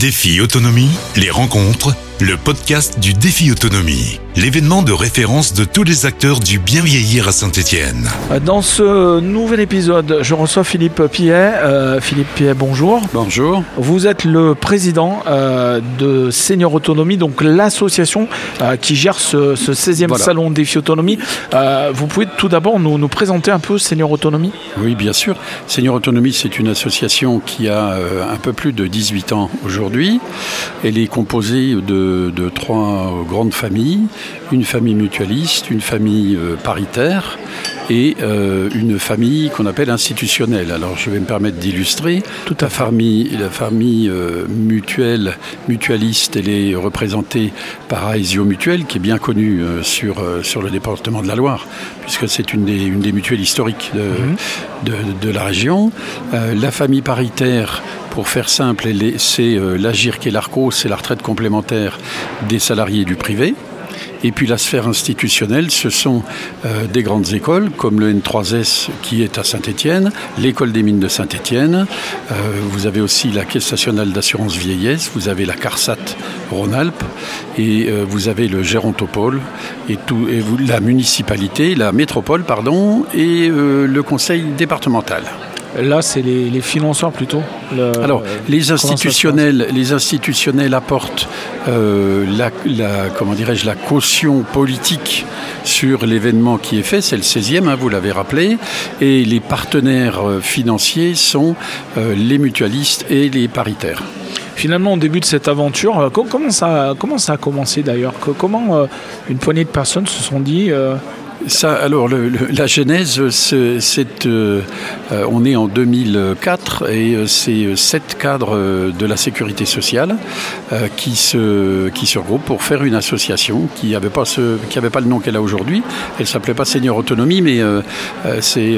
Défi Autonomie, les rencontres, le podcast du Défi Autonomie, l'événement de référence de tous les acteurs du bien vieillir à Saint-Étienne. Dans ce nouvel épisode, je reçois Philippe Pillet. Euh, Philippe Pillet, bonjour. Bonjour. Vous êtes le président euh, de Senior Autonomie, donc l'association euh, qui gère ce, ce 16e Voilà. salon Défi Autonomie. Euh, vous pouvez tout d'abord nous, nous présenter un peu Senior Autonomie? Oui, bien sûr. Senior Autonomie, c'est une association qui a euh, un peu plus de 18 ans aujourd'hui. Elle est composée de, de trois grandes familles, une famille mutualiste, une famille euh, paritaire et euh, une famille qu'on appelle institutionnelle. Alors je vais me permettre d'illustrer. Tout à La famille, la famille euh, mutuelle, mutualiste, elle est représentée par Aesio Mutuel, qui est bien connue euh, sur, sur le département de la Loire, puisque c'est une des, une des mutuelles historiques de, de, de la région. La famille paritaire, pour faire simple, c'est l'AGIRC et l'ARCO, c'est la retraite complémentaire des salariés du privé. Et puis la sphère institutionnelle, ce sont euh, des grandes écoles comme le N3S qui est à Saint-Étienne, l'école des mines de Saint-Étienne. Euh, vous avez aussi la Caisse nationale d'assurance vieillesse, vous avez la CARSAT Rhône-Alpes et euh, vous avez le Gérontopole et, tout, et vous- la municipalité, la métropole, pardon, et le conseil départemental. Là, c'est les, les financeurs plutôt. Le- Alors, les institutionnels, les institutionnels apportent euh, la, comment dirais-je, la caution politique sur l'événement qui est fait. C'est le 16e, hein, vous l'avez rappelé. Et les partenaires euh, financiers sont euh, les mutualistes et les paritaires. Finalement, au début de cette aventure, co- comment ça, comment ça a commencé d'ailleurs? Co- Comment une poignée de personnes se sont dit Ça, alors, le- le- la genèse, c'est, euh, euh, on est en 2004 et euh, c'est euh, sept cadres de la sécurité sociale euh, qui se qui se regroupent pour faire une association qui n'avait pas pas le nom qu'elle a aujourd'hui. Elle s'appelait pas Senior Autonomie, mais euh, c'est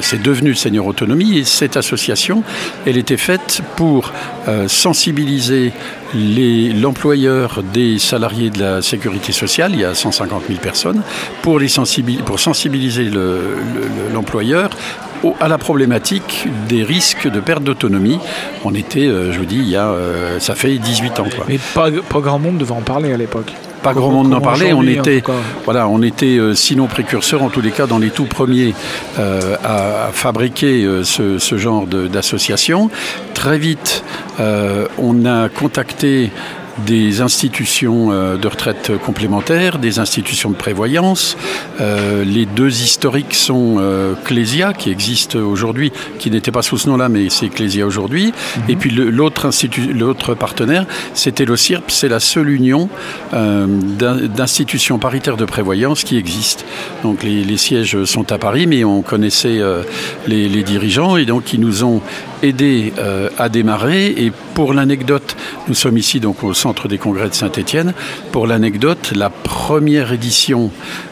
c'est devenu Senior Autonomie et cette association, elle était faite pour euh, sensibiliser l'employeur des salariés de la sécurité sociale, il y a 150 000 personnes, pour, sensibiliser le- le- l'employeur à la problématique des risques de perte d'autonomie. On était, euh, je vous dis, il y a, euh, ça fait 18 ans. Mais pas grand monde devait en parler à l'époque. Pas grand monde n'en parlait. On était, tout cas voilà, on était euh, sinon précurseurs, en tous les cas dans les tout premiers euh, à, à fabriquer euh, ce, ce genre d'association. Très vite, euh, on a contacté des institutions euh, de retraite complémentaires, des institutions de prévoyance. Euh, les deux historiques sont euh, Clésia, qui existe aujourd'hui, qui n'était pas sous ce nom-là, mais c'est Clésia aujourd'hui. Et puis le- l'autre l'autre partenaire, c'était l'OCIRP, c'est la seule union euh, d'in- d'institutions paritaires de prévoyance qui existe. Donc les, les sièges sont à Paris, mais on connaissait euh, les, les dirigeants et donc ils nous ont aidés euh, à démarrer. Et pour l'anecdote, nous sommes ici donc au centre des congrès de Saint-Étienne. Pour l'anecdote, la première édition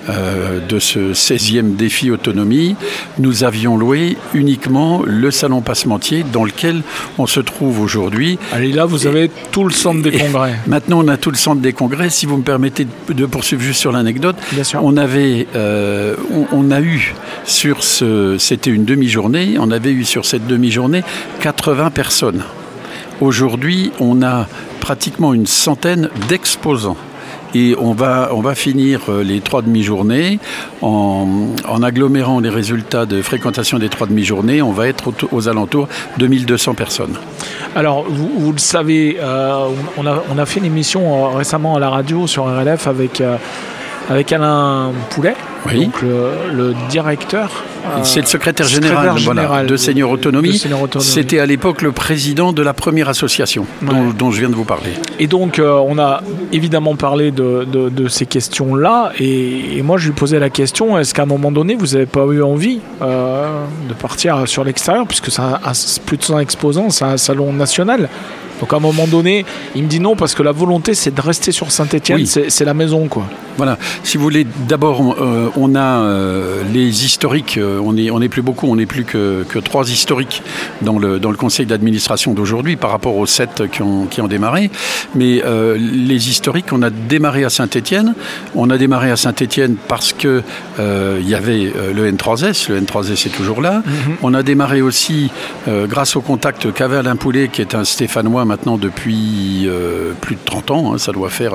euh, de ce 16e défi autonomie, nous avions loué uniquement le salon Passementier dans lequel on se trouve aujourd'hui. Allez, là, vous avez tout le centre des congrès. Maintenant, on a tout le centre des congrès. Si vous me permettez de- poursuivre juste sur l'anecdote, on avait, euh, on, on a eu sur ce, c'était une demi-journée. On avait eu sur cette demi-journée 80 personnes. Aujourd'hui, on a pratiquement une centaine d'exposants. Et on va, on va finir euh, les trois demi-journées en, en agglomérant les résultats de fréquentation des trois demi-journées. On va être aux, aux alentours de 1200 personnes. Alors, vous, vous le savez, euh, on, a, on a fait une émission euh, récemment à la radio sur RLF avec, euh, avec Alain Poulet, Oui. donc le, le directeur. Euh, C'est le secrétaire général, voilà, de de Autonomie. C'était à l'époque le président de la première association dont, Ouais. dont je viens de vous parler. Et donc, euh, on a évidemment parlé de, de- de ces questions-là. Et, et moi, je lui posais la question est-ce qu'à un moment donné, vous n'avez pas eu envie euh, de partir sur l'extérieur Puisque c'est plus de 100 exposants, c'est un salon national. Donc, à un moment donné, il me dit non, parce que la volonté, c'est de rester sur Saint-Etienne, Oui. c'est la maison, quoi. Voilà. Si vous voulez, d'abord, on, euh, on a les historiques, on n'est on est plus beaucoup, on n'est plus que, que, trois historiques dans le, dans le conseil d'administration d'aujourd'hui par rapport aux sept qui ont, qui ont démarré. Mais les historiques, on a démarré à Saint-Étienne. On a démarré à Saint-Étienne parce que il y avait le N3S, le N3S est toujours là. Mhm. On a démarré aussi grâce au contact qu'avait Alain Poulet, qui est un Stéphanois maintenant depuis plus de 30 ans, hein, ça doit faire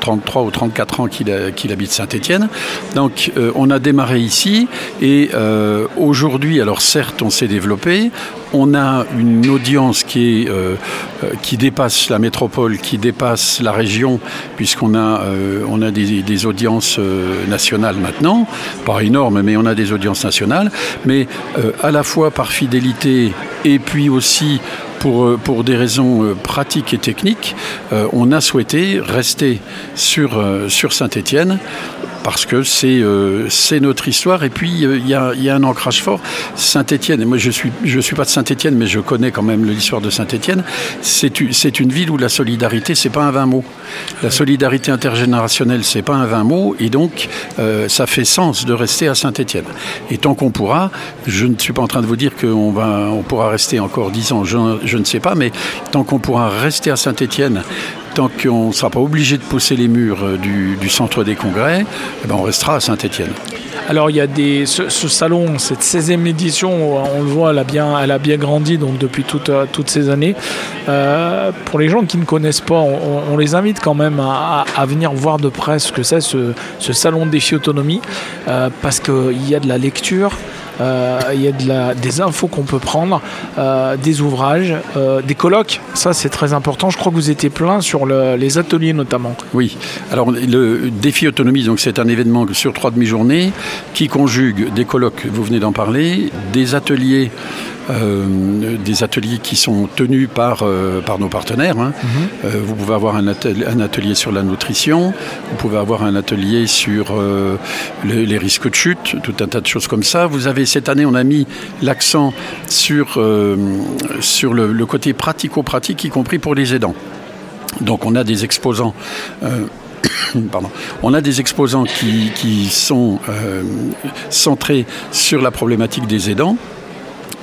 33 ou 34 ans qu'il habite Saint-Étienne. Donc euh, on a démarré ici et euh, aujourd'hui, alors certes on s'est développé, on a une audience qui, est, euh, qui dépasse la métropole, qui dépasse la région, puisqu'on a, on a des, audiences nationales maintenant, pas énormes, mais on a des audiences nationales, mais à la fois par fidélité et puis aussi pour, euh, pour des raisons euh, pratiques et techniques, euh, on a souhaité rester sur, sur Saint-Étienne parce que c'est euh, notre histoire. Et puis, il y, a, y, a, un ancrage fort. Saint-Étienne, et moi je ne suis, je suis pas de Saint-Étienne, mais je connais quand même l'histoire de Saint-Étienne. C'est une ville où la solidarité, c'est pas un vain mot. La solidarité intergénérationnelle, c'est pas un vain mot. Et donc, euh, ça fait sens de rester à Saint-Étienne. Et tant qu'on pourra, je ne suis pas en train de vous dire qu'on on pourra rester encore dix ans, je, je ne sais pas, mais tant qu'on pourra rester à Saint-Étienne tant qu'on ne sera pas obligé de pousser les murs euh, du, centre des congrès, eh ben, on restera à Saint-Étienne. Alors il y a ce, salon, cette 16e édition, on le voit, elle a bien, elle a bien grandi donc depuis toutes, euh, toutes ces années. Euh, pour les gens qui ne connaissent pas, on, les invite quand même à, venir voir de près ce que c'est ce, salon défi autonomie, parce qu'il y a de la lecture, euh, il y a de la, des infos qu'on peut prendre, euh, des ouvrages, euh, des colloques. Ça, c'est très important. Je crois que vous étiez plein sur les ateliers notamment. Oui. Alors, le défi autonomie, donc c'est un événement sur trois demi-journées qui conjugue des colloques, vous venez d'en parler, des ateliers euh, des ateliers qui sont tenus par, euh, par nos partenaires. Hein. Mhm. Euh, vous pouvez avoir un atelier, un atelier, sur la nutrition, vous pouvez avoir un atelier sur les, risques de chute, tout un tas de choses comme ça. Vous avez cette année, on a mis l'accent sur, sur le, côté pratico-pratique, y compris pour les aidants. Donc on a des exposants. Pardon. On a des exposants qui, qui sont centrés sur la problématique des aidants.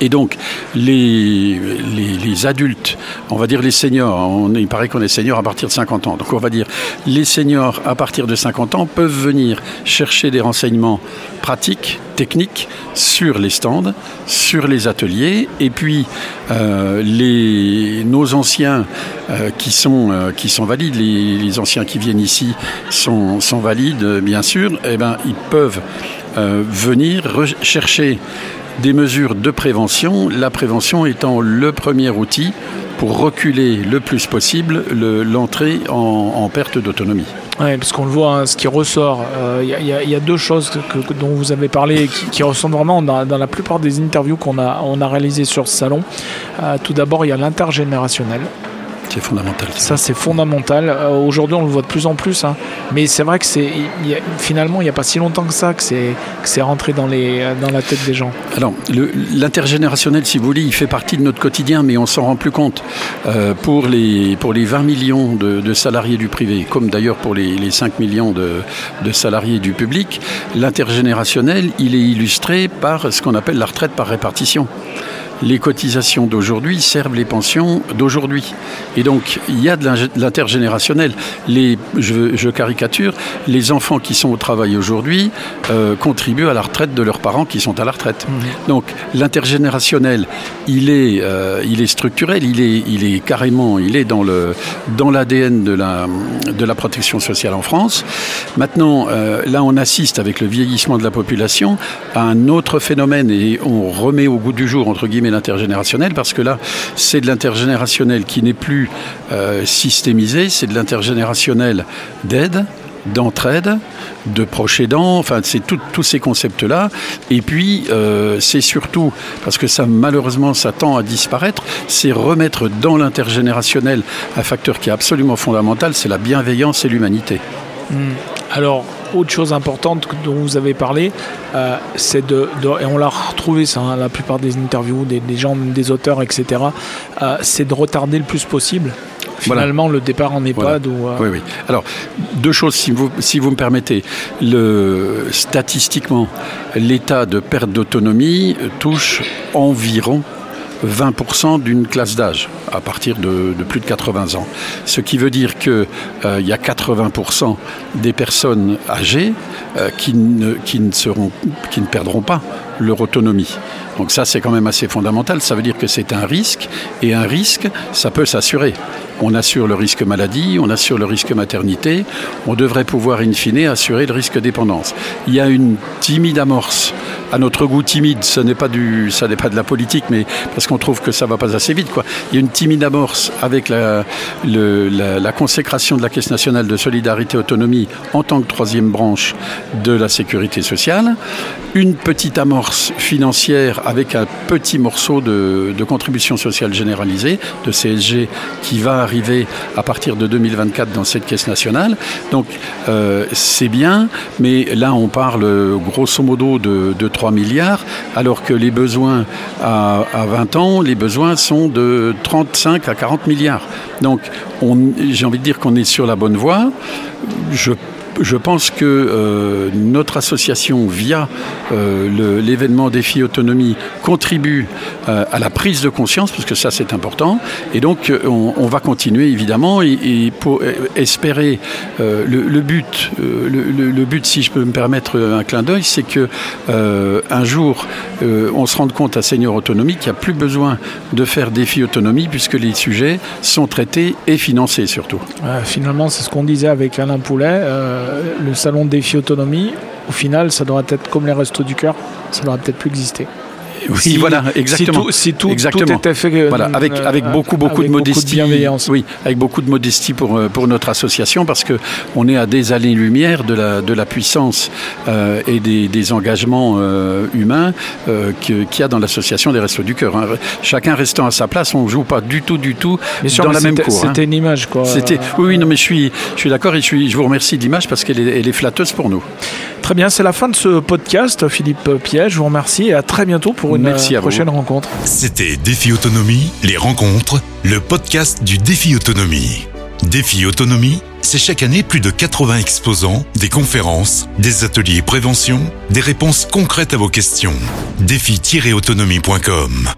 Et donc, les, les, adultes, on va dire les seniors, il paraît qu'on est seniors à partir de 50 ans. Donc, on va dire les seniors à partir de 50 ans peuvent venir chercher des renseignements pratiques, techniques, sur les stands, sur les ateliers. Et puis, euh, les, nos anciens euh, qui, sont, euh, qui sont valides, les, anciens qui viennent ici sont, sont valides, bien sûr, et eh ben, ils peuvent venir rechercher des mesures de prévention, la prévention étant le premier outil pour reculer le plus possible l'entrée en, perte d'autonomie. Oui, parce qu'on le voit, hein, ce qui ressort, il euh, y, a deux choses dont vous avez parlé qui, qui ressortent vraiment dans, la plupart des interviews qu'on a, on a réalisées sur ce salon. Euh, tout d'abord, il y a l'intergénérationnel. C'est fondamental. Ça, c'est fondamental. Euh, aujourd'hui, on le voit de plus en plus. Hein. Mais c'est vrai que c'est finalement, il n'y a pas si longtemps que ça que c'est rentré dans, les, dans la tête des gens. Alors, l'intergénérationnel, si vous voulez, il fait partie de notre quotidien, mais on s'en rend plus compte. Euh, pour, les, pour les 20 millions de, salariés du privé, comme d'ailleurs pour les, les, 5 millions de, de salariés du public, l'intergénérationnel, il est illustré par ce qu'on appelle la retraite par répartition les cotisations d'aujourd'hui servent les pensions d'aujourd'hui. Et donc, il y a de l'intergénérationnel. Les, je, caricature, les enfants qui sont au travail aujourd'hui euh, contribuent à la retraite de leurs parents qui sont à la retraite. Mmh. Donc, l'intergénérationnel, il est, euh, il est structurel, il est, il est carrément, il est dans le dans l'ADN de la de la protection sociale en France. Maintenant, euh, là, on assiste avec le vieillissement de la population à un autre phénomène et on remet au goût du jour entre guillemets l'intergénérationnel, parce que là, c'est de l'intergénérationnel qui n'est plus euh, systémisé, c'est de l'intergénérationnel d'aide, d'entraide, de aidants, enfin c'est tous ces concepts-là. Et puis euh, c'est surtout, parce que ça malheureusement ça tend à disparaître, c'est remettre dans l'intergénérationnel un facteur qui est absolument fondamental, c'est la bienveillance et l'humanité. Hmm. Alors, autre chose importante dont vous avez parlé, euh, c'est de, et on l'a retrouvé ça, hein, la plupart des interviews, des, gens, des auteurs, etc., euh, c'est de retarder le plus possible finalement le départ en EHPAD ou, Oui, oui. Alors, deux choses, si vous, si vous me permettez. Le, statistiquement, l'état de perte d'autonomie touche environ 20% d'une classe d'âge à partir de, plus de 80 ans. Ce qui veut dire qu'il euh, y a 80% des personnes âgées euh, qui, ne, qui, ne seront, qui ne perdront pas leur autonomie. Donc ça, c'est quand même assez fondamental. Ça veut dire que c'est un risque, et un risque, ça peut s'assurer. On assure le risque maladie, on assure le risque maternité, on devrait pouvoir, in fine, assurer le risque dépendance. Il y a une timide amorce à notre goût timide, ce n'est pas du, ça n'est pas de la politique, mais parce qu'on trouve que ça va pas assez vite, quoi. Il y a une timide amorce avec la, la, consécration de la Caisse nationale de solidarité autonomie en tant que troisième branche de la sécurité sociale, une petite amorce financière avec un petit morceau de, de contribution sociale généralisée, de CSG, qui va arriver à partir de 2024 dans cette Caisse nationale. Donc euh, c'est bien, mais là on parle grosso modo de, de 3 milliards, alors que les besoins à, 20 ans, les besoins sont de 35 à 40 milliards. Donc j'ai envie de dire qu'on est sur la bonne voie. Je je pense que euh, notre association, via euh, l'événement Défi Autonomie, contribue euh, à la prise de conscience, parce que ça c'est important. Et donc on, va continuer évidemment et, pour espérer le, but, le, but, si je peux me permettre un clin d'œil, c'est que un jour on se rende compte à Senior Autonomie qu'il n'y a plus besoin de faire Défi Autonomie puisque les sujets sont traités et financés surtout. finalement, c'est ce qu'on disait avec Alain Poulet. Le salon défi autonomie, au final, ça doit être comme les restos du cœur, ça n'aurait peut-être plus exister. Oui, voilà, exactement. Si tout, exactement. était fait euh, voilà, avec, avec beaucoup, beaucoup de modestie. bienveillance. Oui, avec beaucoup de modestie pour, euh, pour notre association parce que on est à des années-lumière de la, de la puissance euh, et des, des engagements humains qu'il y a dans l'association des Restos du Cœur. Hein. Chacun restant à sa place, on ne joue pas du tout, du tout dans la même cour. Hein. C'était une image, quoi. C'était, oui, oui, non, mais je suis, je suis d'accord et je, suis, je vous remercie de l'image parce qu'elle est, elle est flatteuse pour nous. Très bien, c'est la fin de ce podcast. Philippe Piège, je vous remercie et à très bientôt pour une prochaine rencontre. C'était Défi Autonomie, les rencontres, le podcast du Défi Autonomie. Défi Autonomie, c'est chaque année plus de 80 exposants, des conférences, des ateliers prévention, des réponses concrètes à vos questions. Défi-autonomie.com